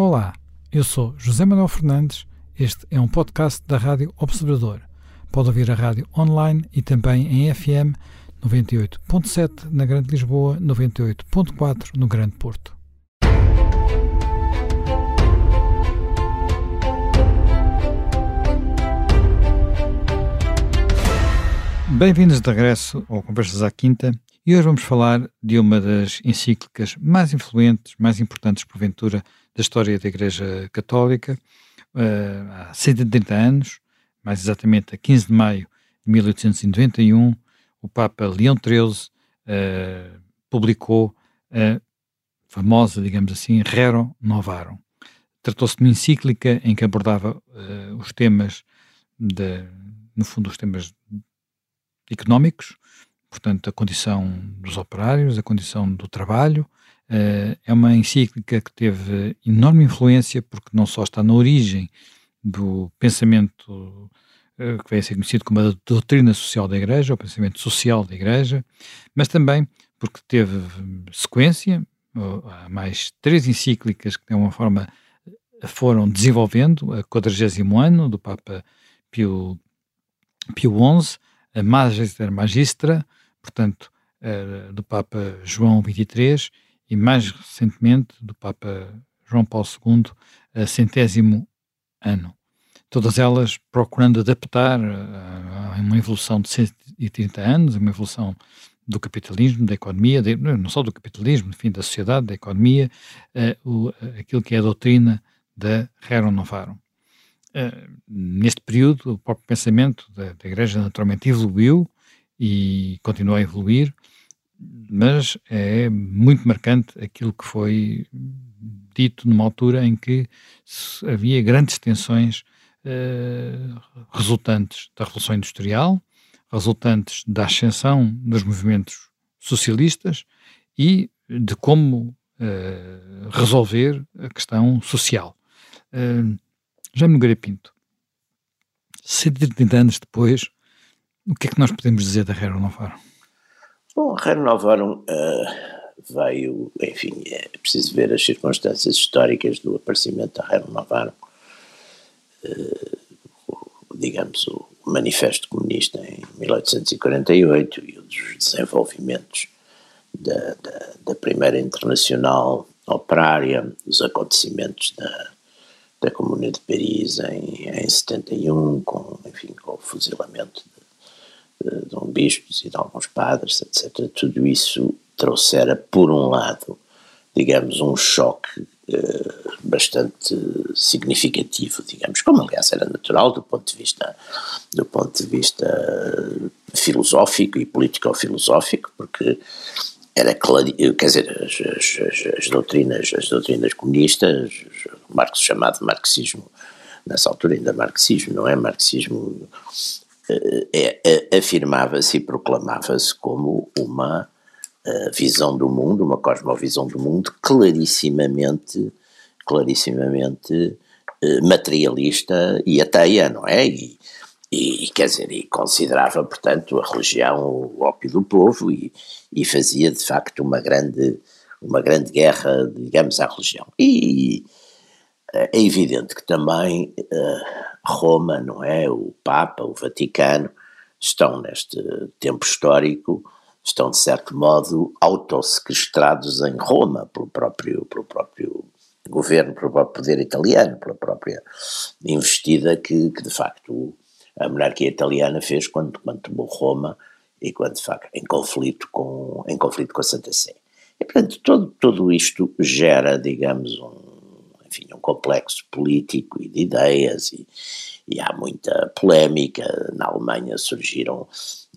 Olá, eu sou José Manuel Fernandes. Este é um podcast da Rádio Observador. Pode ouvir a rádio online e também em FM 98.7 na Grande Lisboa, 98.4 no Grande Porto. Bem-vindos de regresso ao Conversas à Quinta e hoje vamos falar de uma das encíclicas mais influentes, mais importantes, porventura, da história da Igreja Católica, uh, há 130 anos, mais exatamente a 15 de maio de 1891, o Papa Leão XIII uh, publicou a famosa, digamos assim, Rerum Novarum. Tratou-se de uma encíclica em que abordava uh, os temas, de, no fundo, os temas económicos, portanto, a condição dos operários, a condição do trabalho. Uh, é uma encíclica que teve enorme influência, porque não só está na origem do pensamento uh, que vai ser conhecido como a doutrina social da Igreja, o pensamento social da Igreja, mas também porque teve sequência, há mais três encíclicas que de alguma forma foram desenvolvendo, a 40 ano do Papa Pio, Pio XI, a Magister Magistra, portanto, do Papa João XXIII e mais recentemente do Papa João Paulo II, a centésimo ano. Todas elas procurando adaptar a, a uma evolução de 130 anos, uma evolução do capitalismo, da economia, de, não só do capitalismo, enfim, da sociedade, da economia, uh, o, aquilo que é a doutrina da Rerum Novarum. Uh, neste período, o próprio pensamento da, da Igreja naturalmente evoluiu, e continua a evoluir, mas é muito marcante aquilo que foi dito numa altura em que havia grandes tensões uh, resultantes da Revolução Industrial, resultantes da ascensão dos movimentos socialistas e de como uh, resolver a questão social. Uh, Jaime Nogueira Pinto, 130 anos depois, o que é que nós podemos dizer da Rerum Novarum? Bom, Novarum uh, veio, enfim, é preciso ver as circunstâncias históricas do aparecimento da Rerum Novarum. Uh, digamos, o Manifesto Comunista em 1848 e os desenvolvimentos da, da, da Primeira Internacional Operária, os acontecimentos da, da Comuna de Paris em, em 71, com, enfim, com o fuzilamento de um bispos e de alguns padres, etc. Tudo isso trouxera, por um lado, digamos, um choque eh, bastante significativo, digamos, como aliás era natural do ponto de vista do ponto de vista filosófico e político-filosófico, porque era claro, quer dizer, as, as, as, doutrinas, as doutrinas comunistas, o chamado marxismo, nessa altura ainda marxismo, não é marxismo afirmava-se e proclamava-se como uma visão do mundo, uma cosmovisão do mundo clarissimamente, clarissimamente materialista e ateia, não é? E, e, quer dizer, e considerava, portanto, a religião o ópio do povo e, e fazia, de facto, uma grande, uma grande guerra, digamos, à religião. E é evidente que também uh, Roma, não é? O Papa, o Vaticano, estão neste tempo histórico, estão de certo modo autossequestrados em Roma pelo próprio, pelo próprio governo, pelo próprio poder italiano, pela própria investida que, que de facto a monarquia italiana fez quando, quando tomou Roma e quando de facto em conflito com, em conflito com a Santa Sé. E portanto todo, todo isto gera, digamos, um, enfim, um complexo político e de ideias e, e há muita polémica. Na Alemanha surgiram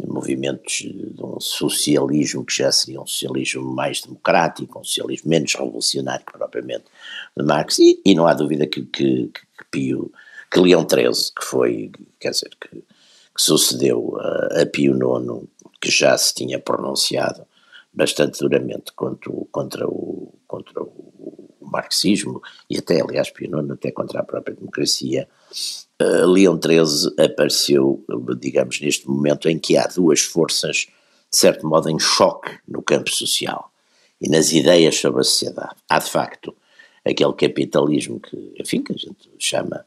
movimentos de um socialismo que já seria um socialismo mais democrático, um socialismo menos revolucionário que propriamente de Marx, e, e não há dúvida que, que, que, Pio, que Leão XIII, que foi, quer dizer, que, que sucedeu a, a Pio IX, que já se tinha pronunciado bastante duramente contra o, contra o, contra o marxismo e até, aliás, Pio IX até contra a própria democracia, uh, Leão XIII apareceu, digamos, neste momento em que há duas forças, de certo modo, em choque no campo social e nas ideias sobre a sociedade. Há, de facto, aquele capitalismo que, enfim, que a gente chama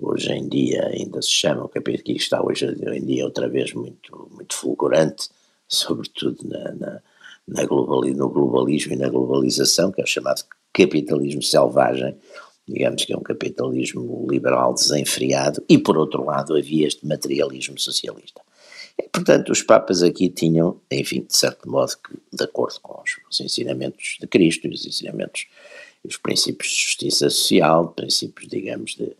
hoje em dia, ainda se chama, o capitalismo que está hoje em dia outra vez muito, muito fulgurante, sobretudo na, na, na globali, no globalismo e na globalização, que é o chamado capitalismo selvagem, digamos que é um capitalismo liberal desenfreado, e por outro lado havia este materialismo socialista. E, portanto, os Papas aqui tinham, enfim, de certo modo, de acordo com os, os ensinamentos de Cristo os ensinamentos os princípios de justiça social, princípios, digamos, de,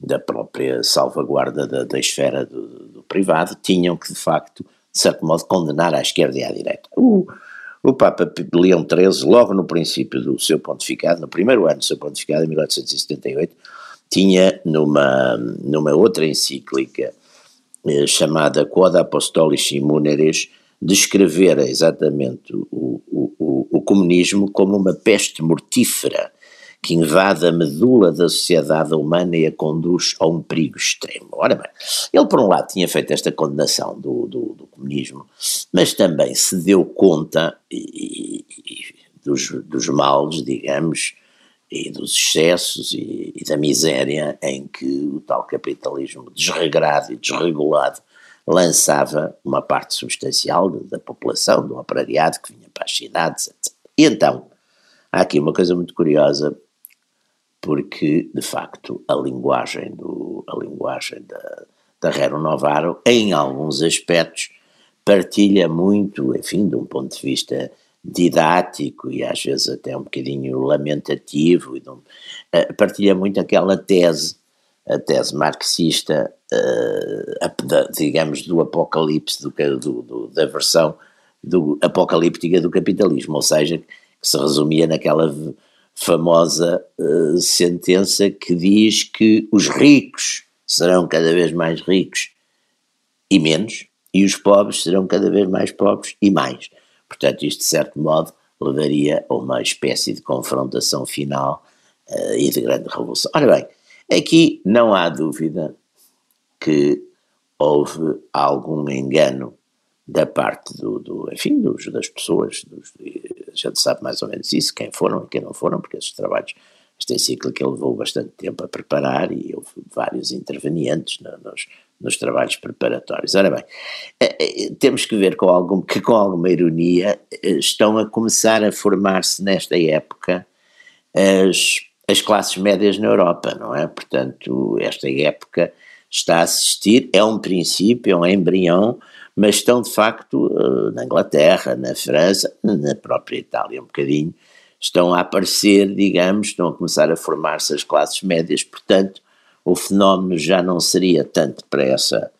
da própria salvaguarda da, da esfera do, do, privado, tinham que, de facto, de certo modo, condenar à esquerda e à direita. O, o Papa Leão XIII, logo no princípio do seu pontificado, no primeiro ano do seu pontificado, em 1878, tinha numa, numa outra encíclica eh, chamada Quod Apostolici Muneres, descrevera exatamente o, o, o, o comunismo como uma peste mortífera que invade a medula da sociedade humana e a conduz a um perigo extremo. Ora bem, ele por um lado tinha feito esta condenação do, do, do comunismo, mas também se deu conta e, e, dos, dos males, digamos, e dos excessos e, e, da miséria em que o tal capitalismo desregrado e desregulado lançava uma parte substancial da população, do operariado que vinha para as cidades, etc. E então, há aqui uma coisa muito curiosa porque de facto a linguagem do a linguagem da da Rero Novaro em alguns aspectos partilha muito, enfim, de um ponto de vista didático e às vezes até um bocadinho lamentativo, um, uh, partilha muito aquela tese, a tese marxista, uh, da, digamos, do apocalipse, do, do, do, da versão do, apocalíptica do capitalismo, ou seja, que se resumia naquela famosa uh, sentença que diz que os ricos serão cada vez mais ricos e menos, e os pobres serão cada vez mais pobres e mais. Portanto, isto de certo modo levaria a uma espécie de confrontação final uh, e de grande revolução. Ora bem, aqui não há dúvida que houve algum engano da parte do, do enfim, dos, das pessoas, dos, a gente sabe mais ou menos isso, quem foram e quem não foram, porque esses trabalhos, esta encíclica levou bastante tempo a preparar e houve vários intervenientes nos, nos trabalhos preparatórios. Ora bem, eh, eh, temos que ver com algum, que com alguma ironia eh, estão a começar a formar-se nesta época as, as classes médias na Europa, não é? Portanto, esta época está a assistir, é um princípio, é um embrião mas estão de facto eh, na Inglaterra, na França, na própria Itália um bocadinho, estão a aparecer, digamos, estão a começar a formar-se as classes médias, portanto o fenómeno já não seria tanto para essa,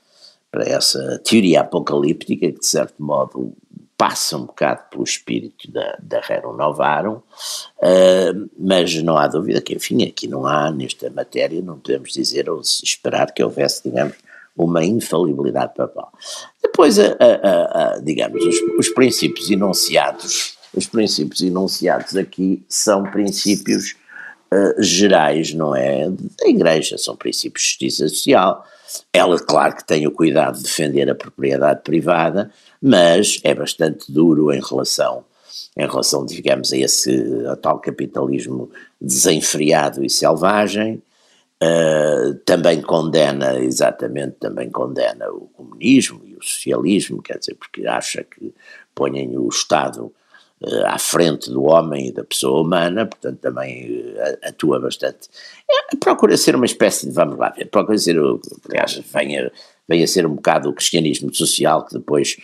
para essa teoria apocalíptica, que de certo modo passa um bocado pelo espírito da, da Rerum Novarum, uh, mas não há dúvida que, enfim, aqui não há, nesta matéria, não podemos dizer ou esperar que houvesse, digamos, uma infalibilidade papal. Depois, a, a, a, digamos, os, os, princípios enunciados, os princípios enunciados aqui são princípios uh, gerais, não é, da Igreja, são princípios de justiça social. Ela, claro que tem o cuidado de defender a propriedade privada, mas é bastante duro em relação em relação, digamos, a esse a tal capitalismo desenfreado e selvagem, Uh, também condena, exatamente, também condena o comunismo e o socialismo, quer dizer, porque acha que ponham o Estado uh, à frente do homem e da pessoa humana, portanto também uh, atua bastante. É, procura ser uma espécie de, vamos lá procura ser, aliás, venha, venha ser um bocado o cristianismo social que depois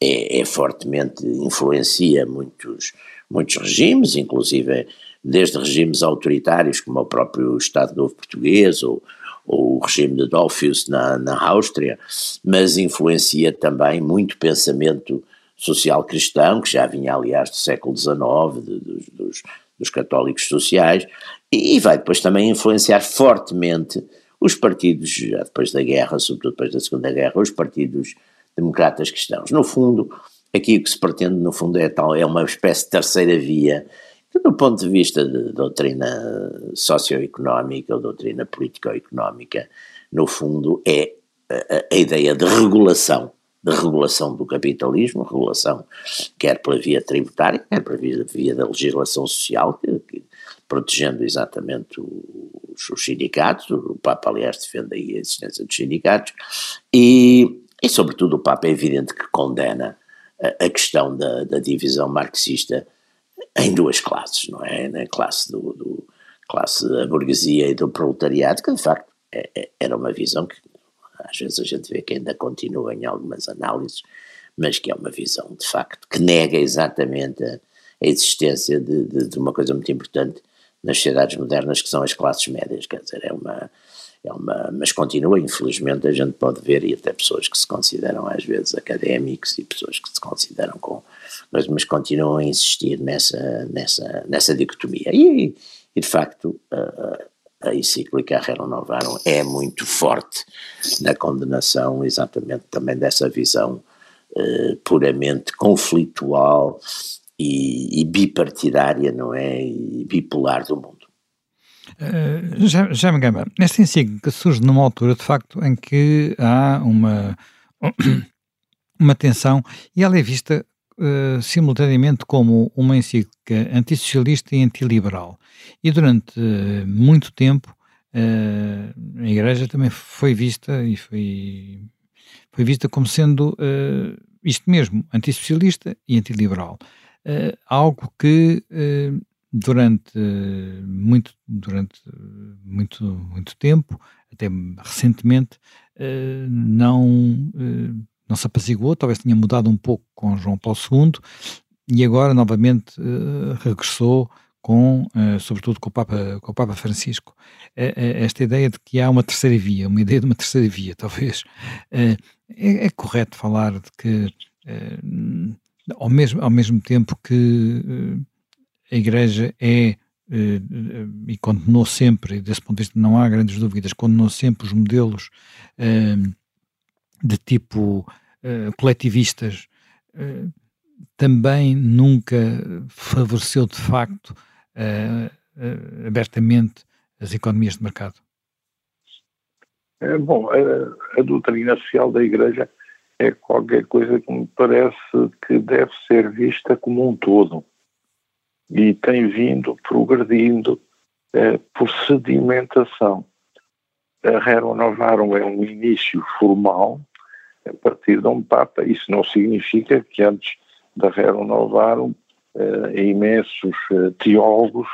é, é fortemente, influencia muitos, muitos regimes, inclusive desde regimes autoritários como o próprio Estado Novo Português ou, ou o regime de Dollfuss na, na Áustria, mas influencia também muito pensamento social cristão, que já vinha aliás do século XIX, de, dos, dos, dos, católicos sociais, e, e vai depois também influenciar fortemente os partidos, já depois da guerra, sobretudo depois da Segunda Guerra, os partidos democratas cristãos. No fundo, aqui o que se pretende, no fundo, é, tal, é uma espécie de terceira via do ponto de vista de doutrina socioeconómica ou doutrina político-económica, no fundo é a, a, ideia de regulação, de regulação do capitalismo, regulação quer pela via tributária, quer pela via, via da legislação social, que, que, protegendo exatamente os, os, sindicatos, o Papa aliás defende aí a existência dos sindicatos, e, e sobretudo o Papa é evidente que condena a, questão da, da, divisão marxista em duas classes, não é? Na classe do, do classe da burguesia e do proletariado, que de facto é, é, era uma visão que às vezes a gente vê que ainda continua em algumas análises, mas que é uma visão de facto que nega exatamente a, a existência de, de, de, uma coisa muito importante nas sociedades modernas que são as classes médias, quer dizer, é uma, é uma, mas continua, infelizmente, a gente pode ver, e até pessoas que se consideram às vezes académicos e pessoas que se consideram com, mas, mas continuam a insistir nessa, nessa, nessa dicotomia. E, e de facto, a, a encíclica Rerum Novarum é muito forte na condenação exatamente também dessa visão uh, puramente conflitual e, e, bipartidária, não é? E bipolar do mundo. Uh, já, já me gamba, esta encíclica surge numa altura, de facto, em que há uma, uma tensão e ela é vista uh, simultaneamente como uma encíclica antissocialista e antiliberal. E durante uh, muito tempo a Igreja também foi vista e foi, foi vista como sendo isto mesmo, antissocialista e antiliberal. algo que durante muito durante muito muito tempo até recentemente não não se apaziguou, talvez tenha mudado um pouco com João Paulo II e agora novamente uh, regressou com, sobretudo com o, Papa, com o Papa Francisco, esta ideia de que há uma terceira via, uma ideia de uma terceira via, talvez. É, é, correto falar de que, ao, mesmo, ao mesmo tempo que a Igreja é e condenou sempre, desse ponto de vista não há grandes dúvidas, condenou sempre os modelos de tipo coletivistas também nunca favoreceu de facto abertamente as economias de mercado? É, bom, a, a, doutrina social da Igreja é qualquer coisa que me parece que deve ser vista como um todo e tem vindo progredindo por sedimentação. A Rerum Novarum é um início formal a partir de um Papa. Isso não significa que antes da Rerum Novarum eh, imensos eh, teólogos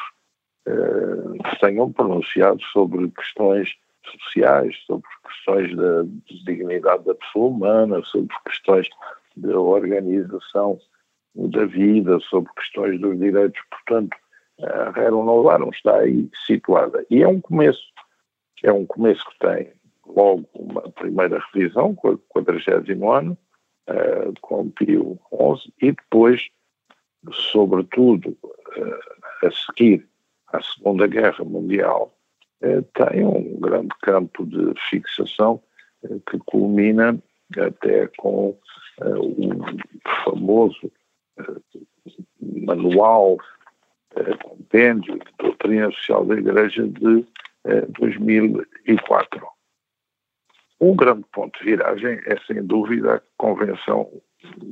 eh, tenham pronunciado sobre questões sociais, sobre questões da dignidade da pessoa humana, sobre questões da organização da vida, sobre questões dos direitos. Portanto, a Rerum Novarum está aí situada. E é um começo. É um começo que tem logo uma primeira revisão, com o 40 ano, uh, com Pio XI, e depois, sobretudo, uh, a seguir à Segunda Guerra Mundial, uh, tem um grande campo de fixação que culmina até com o famoso manual, compêndio de doutrina social da Igreja de 2004. Um grande ponto de viragem é, sem dúvida, a Convenção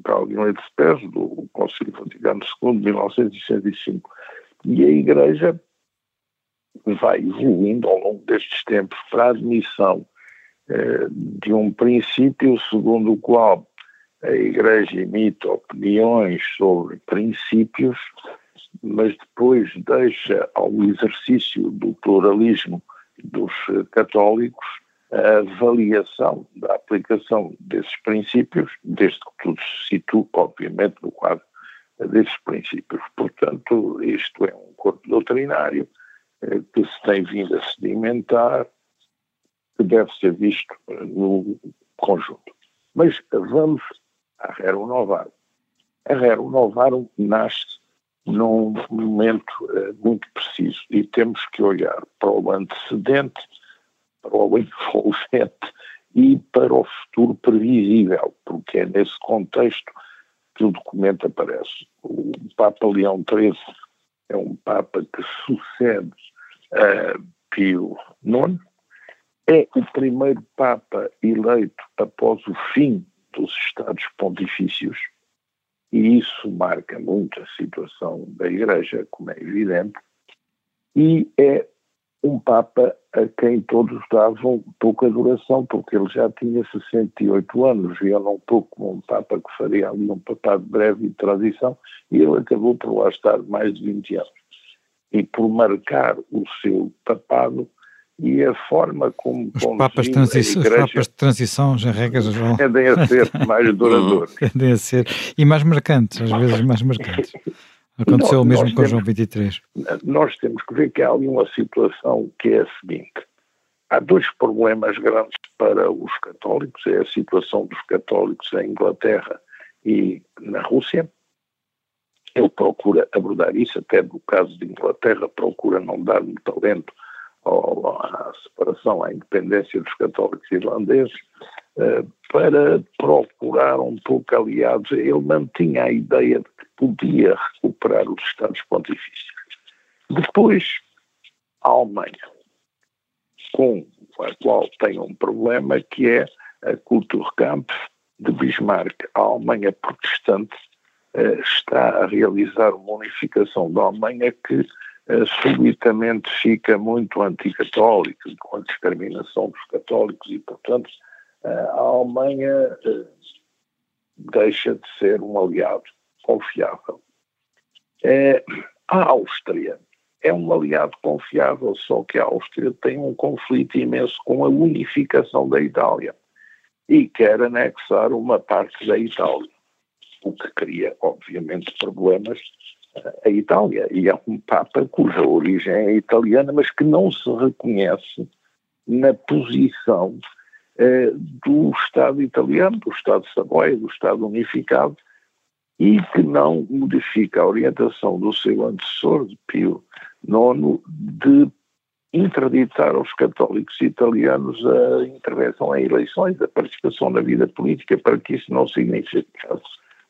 Gaudium et Spes do Conselho Vaticano II de 1965. E a Igreja vai evoluindo ao longo destes tempos para a admissão eh, de um princípio segundo o qual a Igreja emite opiniões sobre princípios, mas depois deixa ao exercício do pluralismo dos católicos a avaliação da aplicação desses princípios, desde que tudo se situa, obviamente, no quadro desses princípios. Portanto, isto é um corpo doutrinário eh, que se tem vindo a sedimentar, que deve ser visto eh, no conjunto. Mas vamos à Rerum Novarum. A Rerum Novarum nasce num momento eh, muito preciso e temos que olhar para o antecedente para o envolvente e para o futuro previsível, porque é nesse contexto que o documento aparece. O Papa Leão XIII é um Papa que sucede a Pio IX, é o primeiro Papa eleito após o fim dos Estados Pontifícios, e isso marca muito a situação da Igreja, como é evidente, e é um Papa a quem todos davam pouca duração, porque ele já tinha 68 anos e era um pouco um Papa que faria ali um papado breve de transição, e ele acabou por lá estar mais de 20 anos. E por marcar o seu papado e a forma como os papas, igreja, os papas de transição, já regras geral, tendem a ser mais duradouros. tendem a ser, e mais marcantes, às vezes mais marcantes. Aconteceu o mesmo com João 23. Nós temos que ver que há ali uma situação que é a seguinte. Há dois problemas grandes para os católicos. É a situação dos católicos em Inglaterra e na Rússia. Ele procura abordar isso, até no caso de Inglaterra, procura não dar muito talento à separação, à independência dos católicos irlandeses, eh, para procurar um pouco aliados. Ele mantinha a ideia de que podia recuperar os Estados Pontifícios. Depois, a Alemanha, com a qual tem um problema que é a Kulturkampf de Bismarck. A Alemanha protestante uh, está a realizar uma unificação da Alemanha que subitamente fica muito anticatólica, com a discriminação dos católicos e, portanto, a Alemanha deixa de ser um aliado confiável. É, a Áustria é um aliado confiável, só que a Áustria tem um conflito imenso com a unificação da Itália e quer anexar uma parte da Itália, o que cria, obviamente, problemas à Itália. E é um Papa cuja origem é italiana, mas que não se reconhece na posição eh, do Estado italiano, do Estado Savoia, do Estado unificado, e que não modifica a orientação do seu antecessor, de Pio IX, de interditar aos católicos italianos a intervenção em eleições, a participação na vida política, para que isso não significasse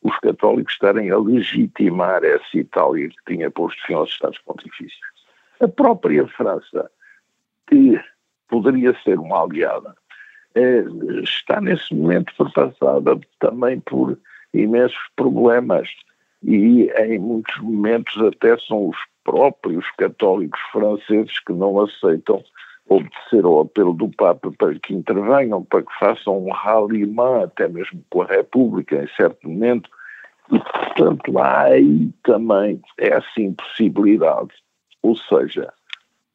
os católicos estarem a legitimar essa Itália que tinha posto fim aos Estados Pontifícios. A própria França, que poderia ser uma aliada, eh, está nesse momento perpassada também por imensos problemas e em muitos momentos até são os próprios católicos franceses que não aceitam obedecer ao apelo do Papa para que intervenham, para que façam um ralliement até mesmo com a República em certo momento e portanto há aí também essa impossibilidade, ou seja,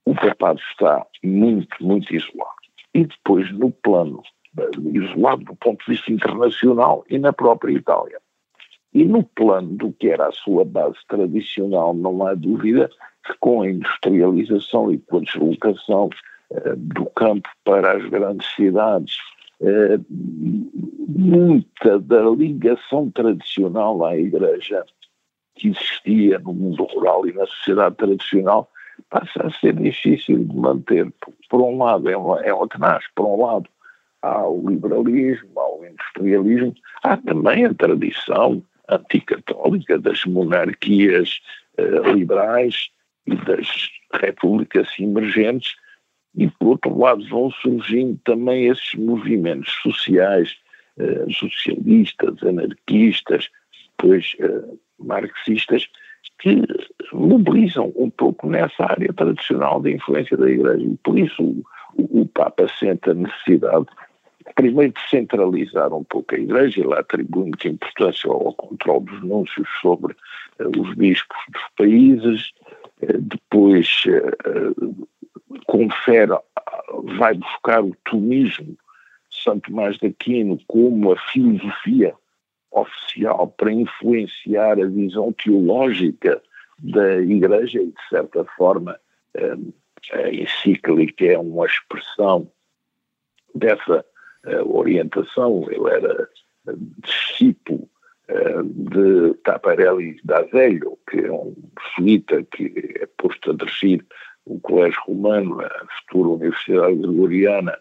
o papado está muito, muito isolado. E depois no plano isolado do ponto de vista internacional e na própria Itália. E no plano do que era a sua base tradicional, não há dúvida que com a industrialização e com a deslocação do campo para as grandes cidades, eh, muita da ligação tradicional à Igreja que existia no mundo rural e na sociedade tradicional passa a ser difícil de manter. Por, um lado, é uma, é uma nasce, por um lado, há o liberalismo, há o industrialismo, há também a tradição anticatólica das monarquias uh, liberais e das repúblicas emergentes, e por outro lado vão surgindo também esses movimentos sociais, uh, socialistas, anarquistas, depois uh, marxistas, que mobilizam um pouco nessa área tradicional de influência da Igreja. E por isso o, o Papa sente a necessidade primeiro de centralizar um pouco a Igreja, ele atribui muita importância ao controle dos núncios sobre uh, os bispos dos países, uh, depois uh, confere, vai buscar o tomismo Santo Tomás de Aquino como a filosofia oficial para influenciar a visão teológica da Igreja e, de certa forma, a encíclica é uma expressão dessa orientação, ele era discípulo uh, de Taparelli da Velho, que é um jesuíta que é posto a dirigir o Colégio Romano, a futura Universidade Gregoriana,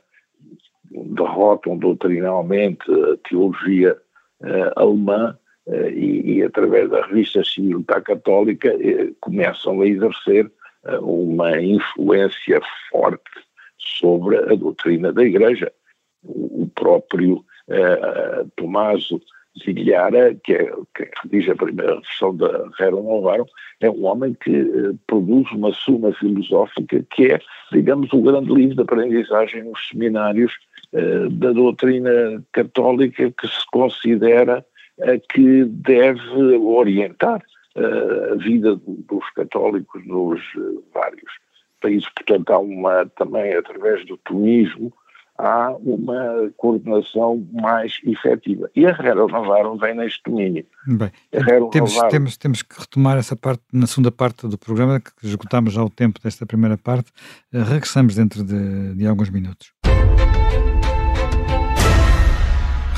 derrotam doutrinalmente a teologia uh, alemã uh, e, e, através da revista Civilta Católica, começam a exercer uma influência forte sobre a doutrina da Igreja. O próprio uh, Tomaso Zilhara, que, é, que redige a primeira versão da Rerum Novarum, é um homem que uh, produz uma suma filosófica que é, digamos, o grande livro de aprendizagem nos seminários uh, da doutrina católica que se considera uh, que deve orientar a vida dos católicos nos vários países. Portanto, há uma, também através do tomismo, há uma coordenação mais efetiva. E a Herrera Navarro vem neste domínio. Bem, temos, Navarro... temos, temos que retomar essa parte na segunda parte do programa, que esgotámos já o tempo desta primeira parte. Uh, regressamos dentro de, de alguns minutos.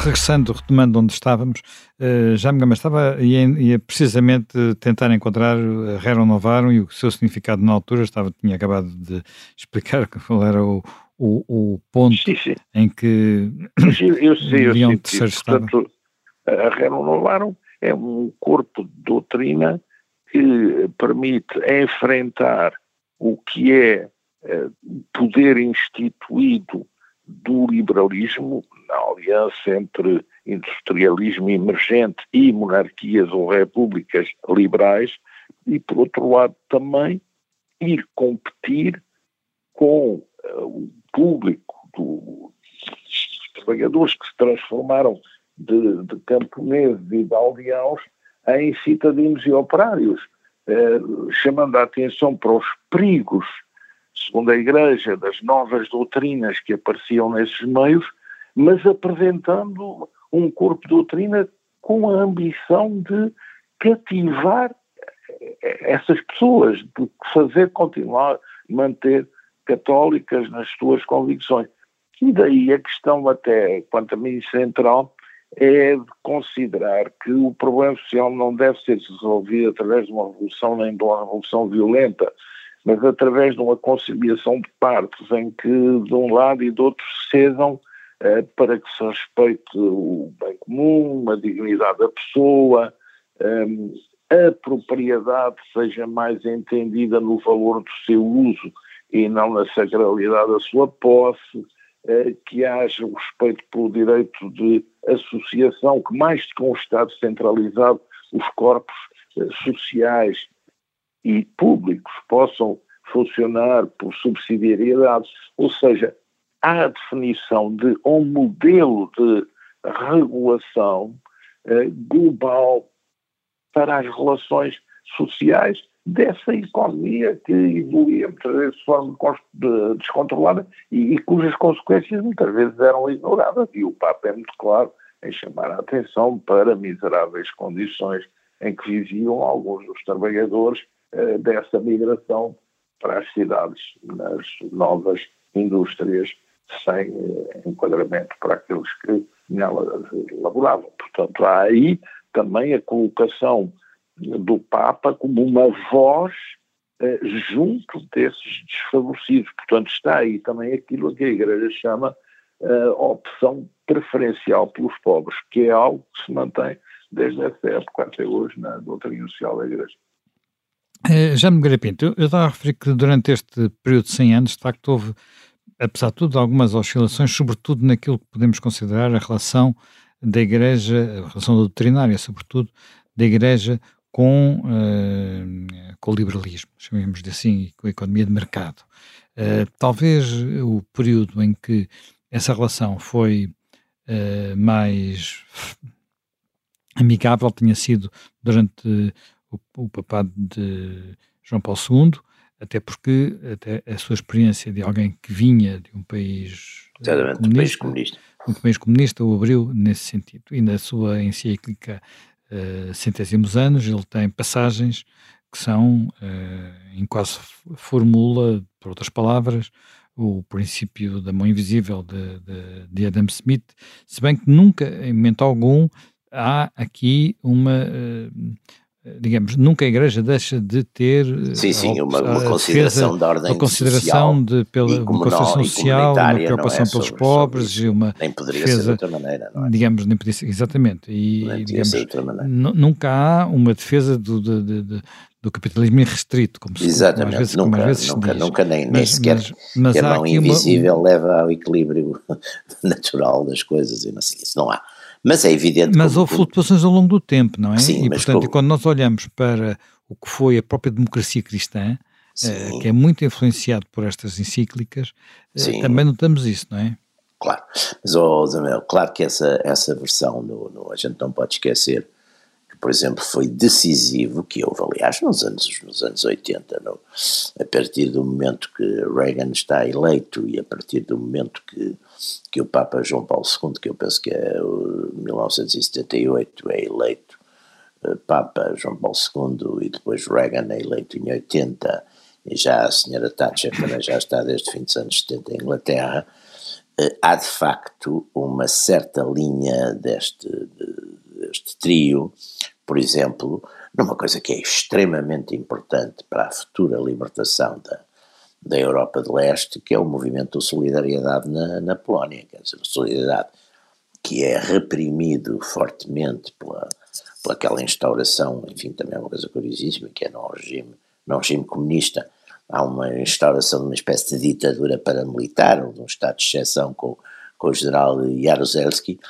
regressando, retomando onde estávamos, uh, já me estava ia, ia, precisamente tentar encontrar a Rerum Novarum e o seu significado na altura, estava, tinha acabado de explicar qual era o, o, o ponto sim, sim. em que eu, eu sei, eu sei, Portanto, a renovaram é um corpo de doutrina que permite enfrentar o que é eh, poder instituído do liberalismo, na aliança entre industrialismo emergente e monarquias ou repúblicas liberais, e por outro lado também ir competir com uh, o público do, dos trabalhadores que se transformaram de, de camponeses e de aldeãos em citadinos e operários, eh, chamando a atenção para os perigos, segundo a Igreja, das novas doutrinas que apareciam nesses meios, mas apresentando um corpo de doutrina com a ambição de cativar essas pessoas, de fazer continuar, manter católicas nas suas convicções. E daí a questão até, quanto a mim, central é de considerar que o problema social não deve ser resolvido através de uma revolução nem de uma revolução violenta, mas através de uma conciliação de partes em que de um lado e do outro cedam eh, para que se respeite o bem comum, a dignidade da pessoa, eh, a propriedade seja mais entendida no valor do seu uso e não na sacralidade da sua posse, eh, que haja o respeito pelo direito de associação, que mais que um Estado centralizado, os corpos eh, sociais e públicos possam funcionar por subsidiariedade, ou seja, há a definição de um modelo de regulação eh, global para as relações sociais dessa economia que evoluía muitas vezes de forma descontrolada e, e, cujas consequências muitas vezes eram ignoradas. E o Papa é muito claro em chamar a atenção para miseráveis condições em que viviam alguns dos trabalhadores eh, dessa migração para as cidades, nas novas indústrias, sem eh, enquadramento para aqueles que nelas laboravam. Portanto, há aí também a colocação do Papa como uma voz eh, junto desses desfavorecidos. Portanto, está aí também aquilo que a Igreja chama eh, opção preferencial pelos pobres, que é algo que se mantém desde essa época até hoje na doutrina social da Igreja. É, já me Pinto, eu estava a referir que durante este período de 100 anos, de facto, houve, apesar de tudo, algumas oscilações, sobretudo naquilo que podemos considerar a relação da Igreja, a relação doutrinária, sobretudo, da Igreja com, uh, com o liberalismo, chamemos de assim, com a economia de mercado. Uh, talvez o período em que essa relação foi uh, mais amigável tenha sido durante o, o papado de João Paulo II, até porque até a sua experiência de alguém que vinha de um país comunista, um país comunista, um país comunista o abriu nesse sentido. E na sua encíclica uh, Centésimos Anos, ele tem passagens que são, uh, em quase formula, por outras palavras, o princípio da mão invisível de, de, de, Adam Smith, se bem que nunca, em momento algum, há aqui uma. Uh, digamos, nunca a Igreja deixa de ter sim, sim, uma, uma consideração defesa, da ordem uma consideração social, de pela uma consideração social, uma é preocupação é pelos sobre, pobres sobre e uma nem poderia defesa, ser de outra maneira, não é? digamos, nem poderia ser, exatamente, e nem digamos, nunca há uma defesa do, de, de, de, do capitalismo irrestrito, como se Exatamente, como vezes, nunca, vezes nunca, diz. nunca, nem, nem sequer mas, mas a mão invisível uma... leva ao equilíbrio natural das coisas e não sei, isso não há. Mas é evidente. Mas houve flutuações ao longo do tempo, não é? Sim, e portanto, como... quando nós olhamos para o que foi a própria democracia cristã, uh, que é muito influenciado por estas encíclicas, uh, também notamos isso, não é? Claro, mas oh, Zamel, claro que essa, essa versão no, no, a gente não pode esquecer que, por exemplo, foi decisivo, que houve, aliás, nos anos, nos anos 80, no, a partir do momento que Reagan está eleito e a partir do momento que, que o Papa João Paulo II, que eu penso que é 1978, é eleito eh, Papa João Paulo II e depois Reagan é eleito em 80 e já a senhora Thatcher também já está desde o fim dos anos 70 em Inglaterra, eh, há de facto uma certa linha deste, deste trio, por exemplo, numa coisa que é extremamente importante para a futura libertação da, da Europa de Leste, que é o movimento de solidariedade na, na Polónia, quer dizer, solidariedade que é reprimido fortemente pela, pela aquela instauração, enfim, também é uma coisa curiosíssima, que é no regime, no regime comunista, há uma instauração de uma espécie de ditadura paramilitar, de um estado de exceção com, com o general Jaruzelski,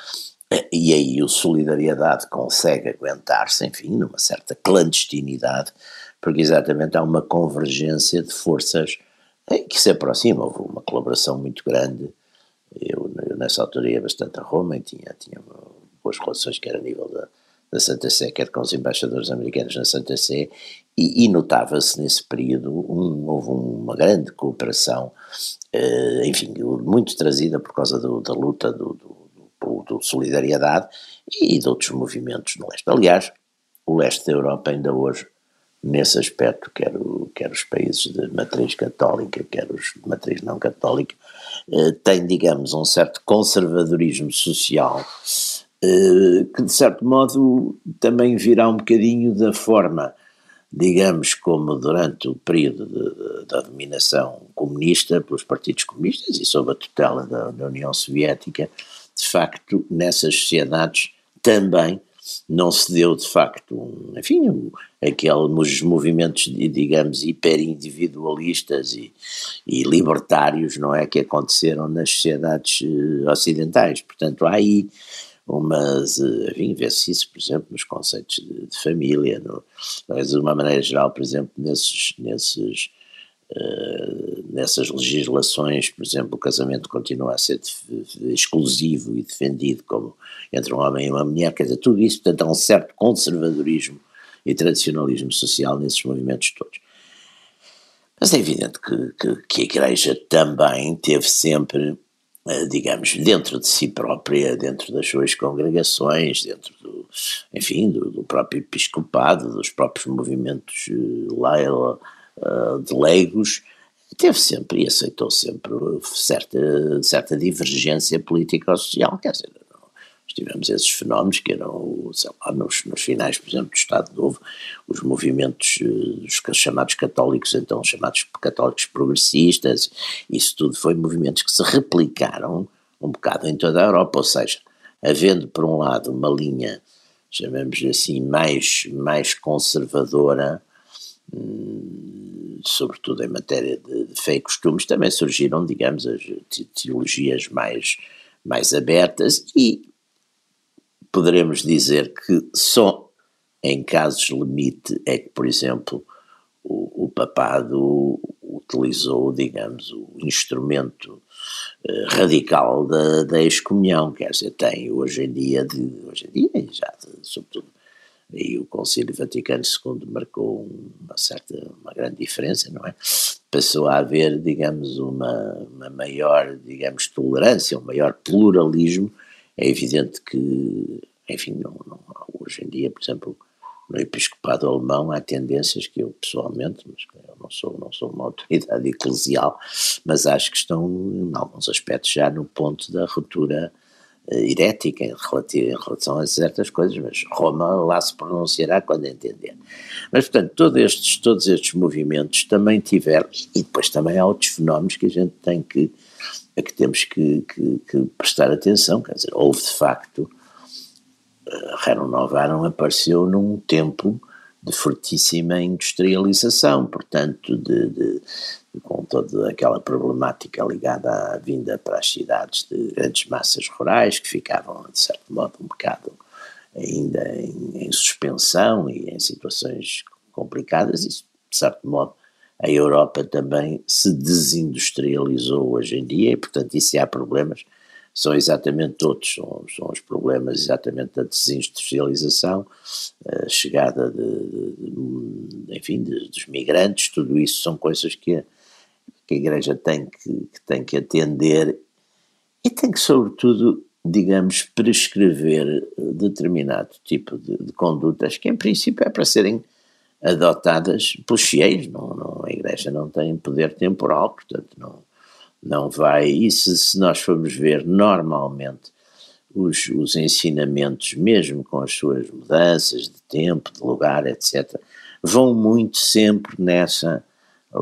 e aí o Solidariedade consegue aguentar-se, enfim, numa certa clandestinidade, porque exatamente há uma convergência de forças que se aproximam, houve uma colaboração muito grande, eu, eu nessa altura ia bastante a Roma e tinha, tinha boas relações que era a nível da, da Santa Sé, quer com os embaixadores americanos na Santa Sé, e, e notava-se nesse período, um, houve uma grande cooperação, eh, enfim, muito trazida por causa do, da luta do, do, do, Solidariedade e de outros movimentos no leste. Aliás, o leste da Europa ainda hoje, nesse aspecto, quer, o, quer os países de matriz católica, quer os de matriz não católica, eh, tem, digamos, um certo conservadorismo social eh, que de certo modo também virá um bocadinho da forma digamos, como durante o período de, de, da dominação comunista pelos partidos comunistas e sob a tutela da, da, União Soviética, de facto, nessas sociedades também não se deu, de facto, enfim, um, aqueles movimentos, digamos, hiperindividualistas e, e libertários, não é, que aconteceram nas sociedades uh, ocidentais. Portanto, há aí umas, eh, enfim, vê-se isso, por exemplo, nos conceitos de, de família, no, mas de uma maneira geral, por exemplo, nesses, nesses, nessas legislações, por exemplo, o casamento continua a ser exclusivo e defendido como entre um homem e uma mulher, quer dizer, tudo isso, portanto, há um certo conservadorismo e tradicionalismo social nesses movimentos todos. Mas é evidente que, que, que a Igreja também teve sempre eh, digamos, dentro de si própria, dentro das suas congregações, dentro do, enfim, do, do próprio episcopado, dos próprios movimentos eh, lá uh, de leigos, teve sempre e aceitou sempre certa, certa divergência política-social, quer dizer, tivemos esses fenómenos que eram, sei lá, nos, nos finais, por exemplo, do Estado Novo, os movimentos os eh, chamados católicos, então chamados católicos progressistas, isso tudo foi movimentos que se replicaram um bocado em toda a Europa, ou seja, havendo por um lado uma linha, chamemos assim, mais, mais conservadora, sobretudo em matéria de, de fé e costumes, também surgiram, digamos, as teologias mais, mais abertas e poderemos dizer que só em casos limite é que, por exemplo, o, o papado utilizou, digamos, o instrumento eh, radical da, da excomunhão, quer dizer, tem hoje em dia, de, hoje em dia, já sobretudo, e o Concílio Vaticano II marcou uma certa, uma grande diferença, não é? Passou a haver, digamos, uma, uma maior, digamos, tolerância, um maior pluralismo é evidente que, enfim, não, não, hoje em dia, por exemplo, no episcopado alemão há tendências que eu pessoalmente, mas eu não sou, não sou uma autoridade eclesial, mas acho que estão em alguns aspectos já no ponto da ruptura herética em, relativo, em relação a certas coisas, mas Roma lá se pronunciará quando entender. Mas, portanto, todos estes, todos estes movimentos também tiveram, e depois também há outros fenómenos que a gente tem que a que temos que, que, que prestar atenção. Quer dizer, houve de facto, uh, Rerum Novarum apareceu num tempo de fortíssima industrialização, portanto, de, de, com toda aquela problemática ligada à vinda para as cidades de grandes massas rurais que ficavam, de certo modo, um bocado ainda em, em suspensão e em situações complicadas, isso, de certo modo, a Europa também se desindustrializou hoje em dia e, portanto, e se há problemas, são exatamente outros, são, são os problemas exatamente da desindustrialização, a chegada de, de enfim, de, dos migrantes, tudo isso são coisas que a, que a Igreja tem que, que tem que atender e tem que, sobretudo, digamos, prescrever determinado tipo de, de, condutas que, em princípio, é para serem adotadas pelos fiéis. Não, não, a Igreja não tem poder temporal, portanto, não, não vai. E se, se nós formos ver normalmente os, os ensinamentos, mesmo com as suas mudanças de tempo, de lugar, etc., vão muito sempre nessa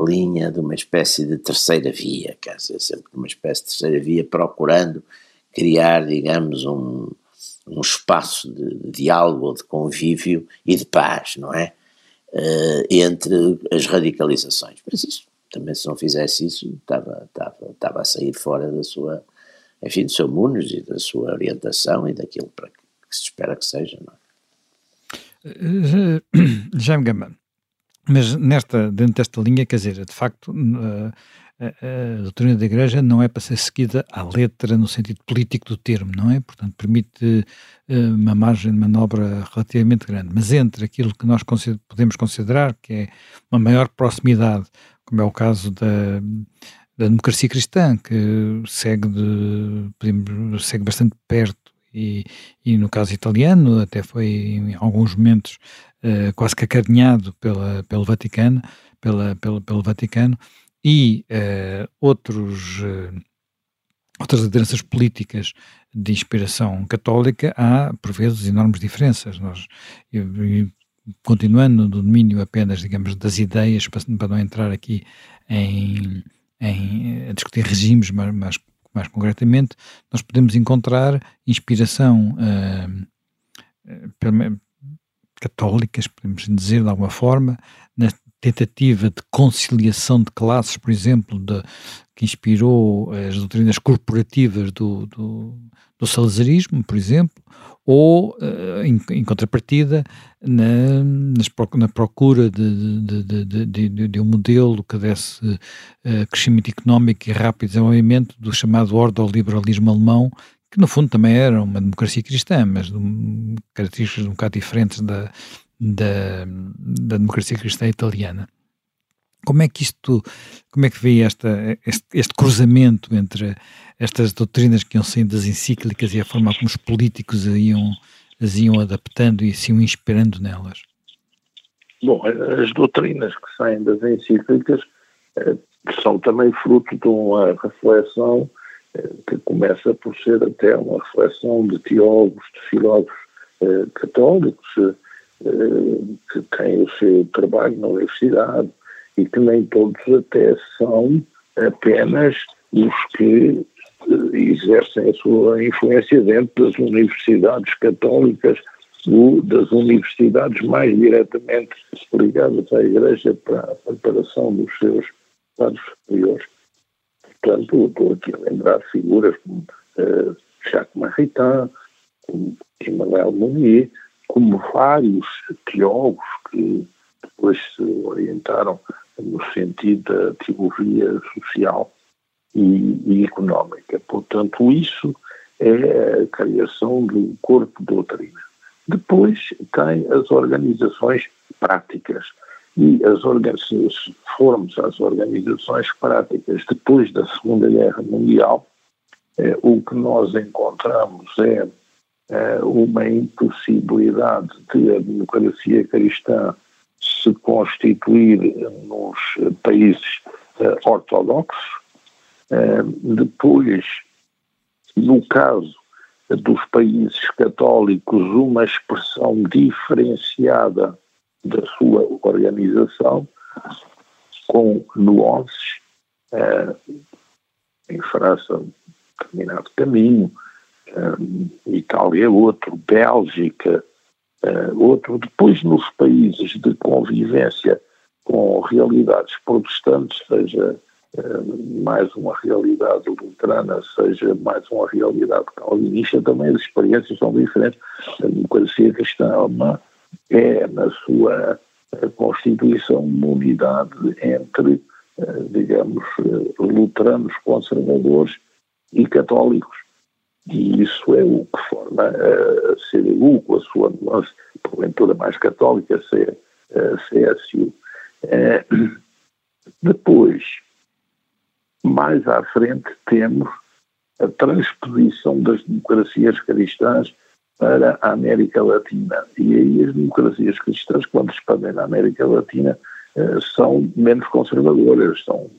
linha de uma espécie de terceira via, quer dizer, sempre uma espécie de terceira via, procurando criar, digamos, um, um espaço de, de diálogo, de convívio e de paz, não é? Uh, entre as radicalizações. Mas isso, também se não fizesse isso, estava, estava, estava a sair fora da sua, enfim, do seu munus e da sua orientação e daquilo para que, se espera que seja, não é? Já me Gama, mas nesta, dentro desta linha, quer dizer, de facto, a, a, doutrina da Igreja não é para ser seguida à letra no sentido político do termo, não é? Portanto, permite uh, uma margem de manobra relativamente grande. Mas entre aquilo que nós podemos considerar que é uma maior proximidade, como é o caso da, da democracia cristã, que segue, de, podemos, segue bastante perto e, e, no caso italiano até foi em alguns momentos uh, quase que acarinhado pela, pelo Vaticano, pela, pela, pelo Vaticano, e uh, outros, uh, outras lideranças políticas de inspiração católica, há, por vezes, enormes diferenças. Nós, eu, eu, continuando no domínio apenas, digamos, das ideias, para, para não entrar aqui em, em a discutir regimes, mas, mas mais concretamente, nós podemos encontrar inspiração uh, católicas, podemos dizer de alguma forma, na tentativa de conciliação de classes, por exemplo, de, que inspirou as doutrinas corporativas do, do, do salazarismo, por exemplo, ou, uh, em, em, contrapartida, na, na procura de, de, de, de, um modelo que desse uh, crescimento económico e rápido desenvolvimento do chamado ordoliberalismo alemão, que no fundo também era uma democracia cristã, mas de características um bocado diferentes da, da, da democracia cristã italiana. Como é que isto, como é que vê esta, este, este, cruzamento entre estas doutrinas que iam saindo das encíclicas e a forma como os políticos iam, as iam adaptando e se iam inspirando nelas? Bom, as doutrinas que saem das encíclicas eh, são também fruto de uma reflexão que começa por ser até uma reflexão de teólogos, de filósofos eh, católicos, eh, que têm o seu trabalho na universidade, e que nem todos até são apenas os que eh, exercem a sua influência dentro das universidades católicas ou das universidades mais diretamente ligadas à Igreja para a preparação dos seus estados superiores. Portanto, estou aqui a lembrar figuras como uh, Jacques Maritain, como Emmanuel Mounier, como vários teólogos que depois se orientaram no sentido da teologia social e, e económica. Portanto, isso é a criação do corpo de doutrina. Depois tem as organizações práticas. E se formos às organizações práticas depois da Segunda Guerra Mundial, é, o que nós encontramos é, é uma impossibilidade de a democracia cristã se constituir nos países uh, ortodoxos. Uh, depois, no caso dos países católicos, uma expressão diferenciada da sua organização, com nuances. Uh, em França, um determinado caminho, Itália outro, Bélgica, Uh, outro, depois nos países de convivência com realidades protestantes, seja uh, mais uma realidade luterana, seja mais uma realidade calvinista, também as experiências são diferentes. A democracia cristã é, na sua constituição, uma unidade entre, uh, digamos, luteranos conservadores e católicos. E isso é o que forma a CDU, com a sua nuance, porventura mais católica, a CSU. É, depois, mais à frente, temos a transposição das democracias cristãs para a América Latina. E aí as democracias cristãs, quando se expandem na América Latina, eh, são menos conservadoras, são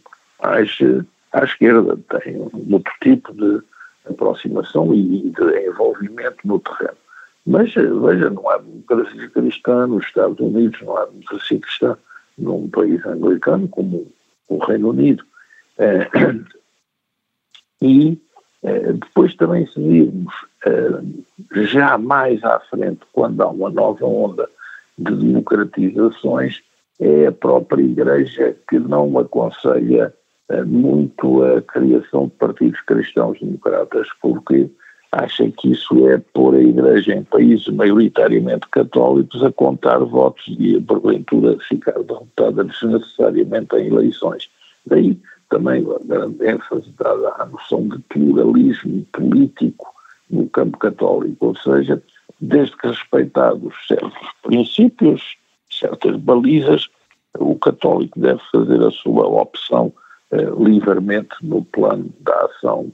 mais eh, à esquerda, têm outro tipo de aproximação e de envolvimento no terreno. Mas, veja, não há democracia cristã nos Estados Unidos, não há democracia cristã num país anglicano como o Reino Unido. É, e depois também se virmos é, já mais à frente, quando há uma nova onda de democratizações, é a própria Igreja que não aconselha é, muito a criação de partidos cristãos democratas, porque acha que isso é pôr a Igreja em países maioritariamente católicos a contar votos e, porventura, ficar derrotada desnecessariamente em eleições. Daí também grande ênfase dada à noção de pluralismo político no campo católico, ou seja, desde que respeitados certos princípios, certas balizas, o católico deve fazer a sua opção eh, livremente no plano da ação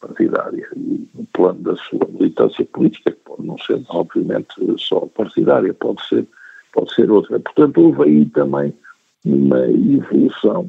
partidária e no plano da sua militância política, que pode não ser, obviamente, só partidária, pode ser, pode ser outra. Portanto, houve aí também uma evolução.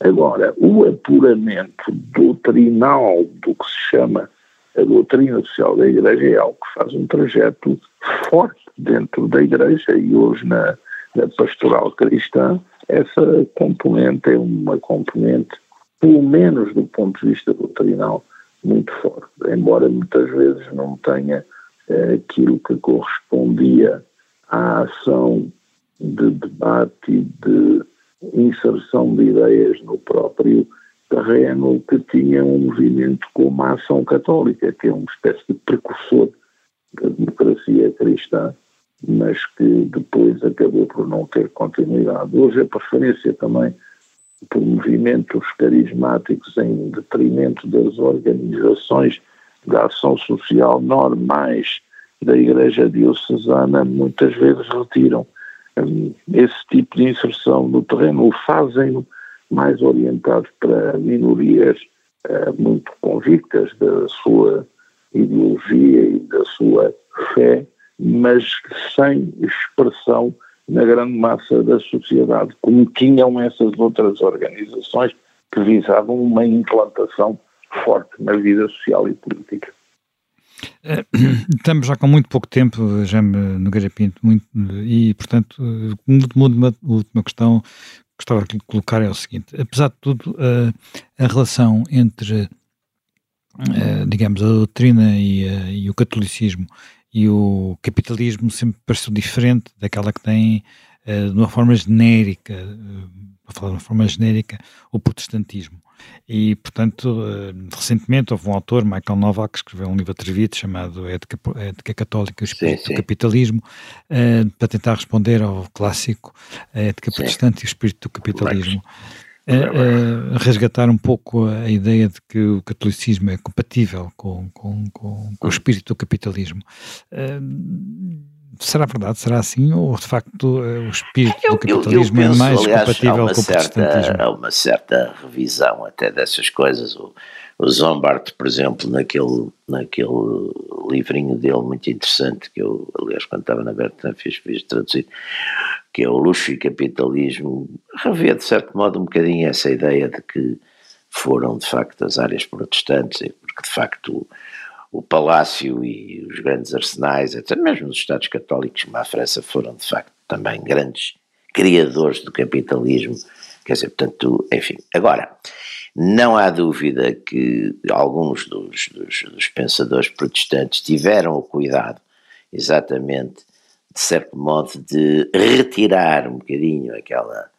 Agora, o apuramento doutrinal do que se chama a doutrina social da Igreja é algo que faz um trajeto forte dentro da Igreja e hoje na, na pastoral cristã essa componente é uma componente, pelo menos do ponto de vista doutrinal, muito forte, embora muitas vezes não tenha eh, aquilo que correspondia à ação de debate e de inserção de ideias no próprio terreno que tinha um movimento como a Ação Católica, que é uma espécie de precursor da democracia cristã mas que depois acabou por não ter continuidade. Hoje a preferência também por movimentos carismáticos em detrimento das organizações da ação social normais da Igreja Diocesana muitas vezes retiram esse tipo de inserção no terreno, o fazem mais orientado para minorias uh, muito convictas da sua ideologia e da sua fé, mas sem expressão na grande massa da sociedade, como tinham essas outras organizações que visavam uma implantação forte na vida social e política. Eh, estamos já com muito pouco tempo, já me Nogueira Pinto, muito, e portanto, uma última questão que gostava de colocar é o seguinte: apesar de tudo, a, a relação entre, digamos, a doutrina e, e o catolicismo e o capitalismo sempre pareceu diferente daquela que tem, de uma forma genérica, para falar de uma forma genérica, o protestantismo. E, portanto, uh, recentemente houve um autor, Michael Novak, que escreveu um livro atrevido chamado Ética, Ética Católica e o Espírito sim, sim. do Capitalismo, para tentar responder ao clássico A Ética sim. Protestante e o Espírito do Capitalismo a, resgatar um pouco a ideia de que o catolicismo é compatível com, com, com, com o espírito do capitalismo. Uh, será verdade? Será assim? Ou de facto o espírito eu, do capitalismo eu, eu penso, é mais aliás, compatível com o protestantismo? Há uma certa revisão até dessas coisas. O, o Zombart, por exemplo, naquele, naquele livrinho dele muito interessante, que eu, aliás, quando estava na Bertrand fiz, fiz traduzir, que é o luxo e capitalismo, revê de certo modo um bocadinho essa ideia de que foram de facto as áreas protestantes, porque de facto o, palácio e os grandes arsenais, até mesmo os Estados Católicos como a França, foram de facto também grandes criadores do capitalismo, quer dizer, portanto, enfim. Agora, não há dúvida que alguns dos, dos, dos pensadores protestantes tiveram o cuidado exatamente de certo modo, de retirar um bocadinho aquela,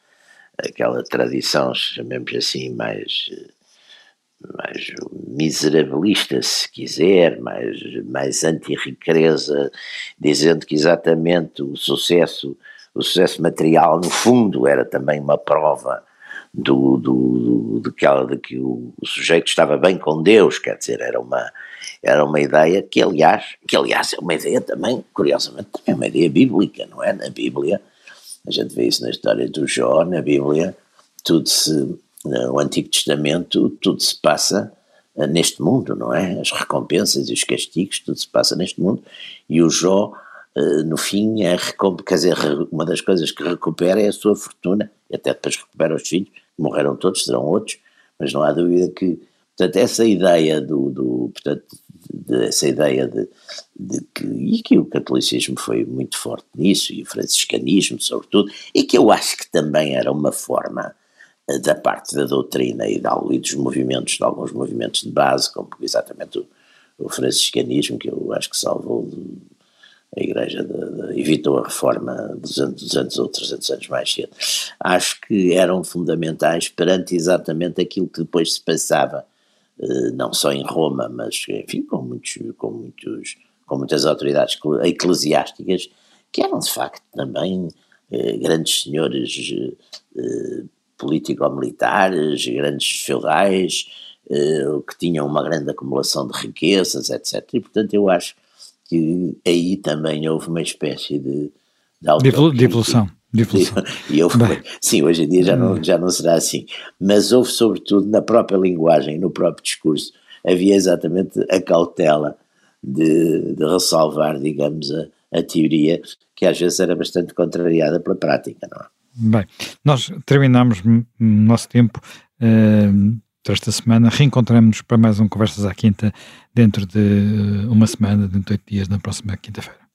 aquela tradição, chamemos assim, mais, mais miserabilista, se quiser, mais, mais anti-riqueza, dizendo que exatamente o sucesso, o sucesso material, no fundo, era também uma prova do, do, do, de, de que o, sujeito estava bem com Deus, quer dizer, era uma, era uma ideia que aliás, que aliás é uma ideia também, curiosamente, é uma ideia bíblica, não é? Na Bíblia, a gente vê isso na história do Jó, na Bíblia, tudo se, no Antigo Testamento, tudo se passa eh, neste mundo, não é? As recompensas e os castigos, tudo se passa neste mundo, e o Jó, eh, no fim, é, quer dizer, uma das coisas que recupera é a sua fortuna, e até depois recupera os filhos, morreram todos, serão outros, mas não há dúvida que, portanto, essa ideia do, do portanto, essa ideia de, de, que, e que o catolicismo foi muito forte nisso, e o franciscanismo sobretudo, e que eu acho que também era uma forma eh, da parte da doutrina e, de, e dos movimentos, de alguns movimentos de base, como exatamente o, o franciscanismo, que eu acho que salvou a Igreja de, de, evitou a reforma 200, 200 ou 300 anos mais cedo. Acho que eram fundamentais perante exatamente aquilo que depois se passava, eh, não só em Roma, mas enfim, com, muitos, com, muitos, com muitas autoridades eclesiásticas, que eram de facto também eh, grandes senhores eh, político-militares, grandes feudais, eh, que tinham uma grande acumulação de riquezas, etc. E portanto eu acho que aí também houve uma espécie de, de. E houve, sim, hoje em dia já não, já não será assim, mas houve sobretudo na própria linguagem, no próprio discurso, havia exatamente a cautela de, de ressalvar, digamos, a, a teoria que às vezes era bastante contrariada pela prática, não é? Bem, nós terminamos o nosso tempo uh, esta semana. Reencontramos-nos para mais um Conversas à Quinta dentro de uma semana, dentro de oito dias, na próxima quinta-feira.